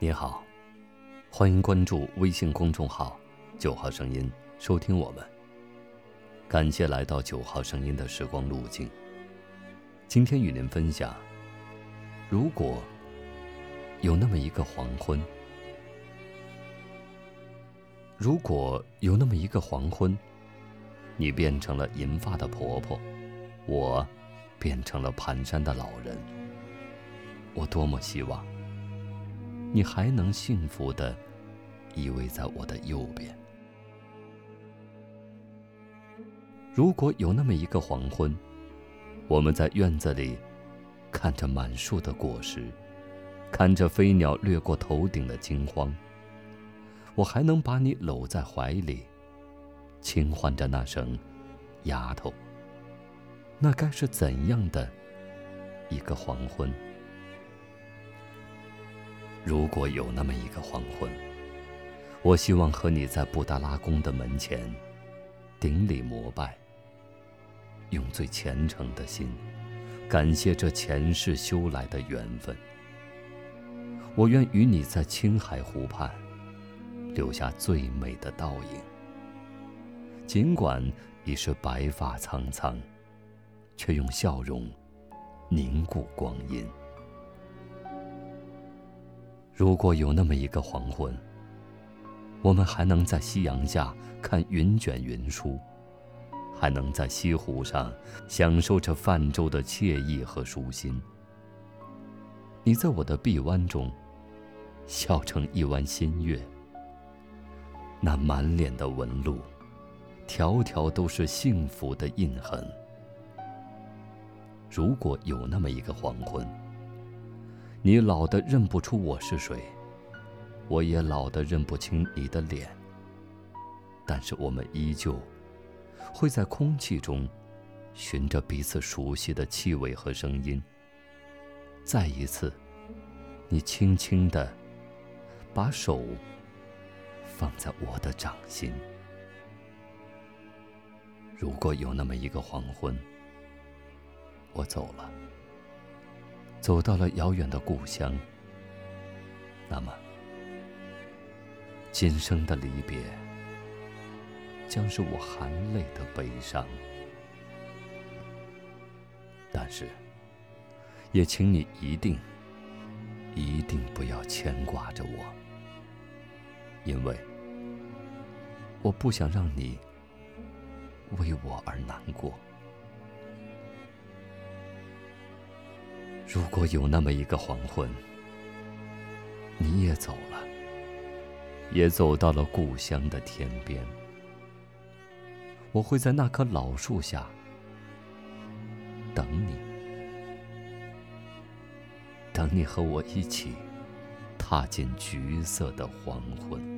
你好，欢迎关注微信公众号“九号声音”，收听我们。感谢来到九号声音的时光路径。今天与您分享：如果有那么一个黄昏，如果有那么一个黄昏，你变成了银发的婆婆，我变成了蹒跚的老人，我多么希望。你还能幸福的依偎在我的右边。如果有那么一个黄昏，我们在院子里看着满树的果实，看着飞鸟掠过头顶的惊慌，我还能把你搂在怀里，轻唤着那声“丫头”，那该是怎样的一个黄昏？如果有那么一个黄昏，我希望和你在布达拉宫的门前顶礼膜拜，用最虔诚的心感谢这前世修来的缘分。我愿与你在青海湖畔留下最美的倒影，尽管已是白发苍苍，却用笑容凝固光阴。如果有那么一个黄昏，我们还能在夕阳下看云卷云舒，还能在西湖上享受着泛舟的惬意和舒心。你在我的臂弯中，笑成一弯新月，那满脸的纹路，条条都是幸福的印痕。如果有那么一个黄昏，你老的认不出我是谁，我也老的认不清你的脸。但是我们依旧会在空气中寻着彼此熟悉的气味和声音。再一次，你轻轻的把手放在我的掌心。如果有那么一个黄昏，我走了。走到了遥远的故乡，那么，今生的离别将是我含泪的悲伤。但是，也请你一定、一定不要牵挂着我，因为我不想让你为我而难过。如果有那么一个黄昏，你也走了，也走到了故乡的天边，我会在那棵老树下等你，等你和我一起踏进橘色的黄昏。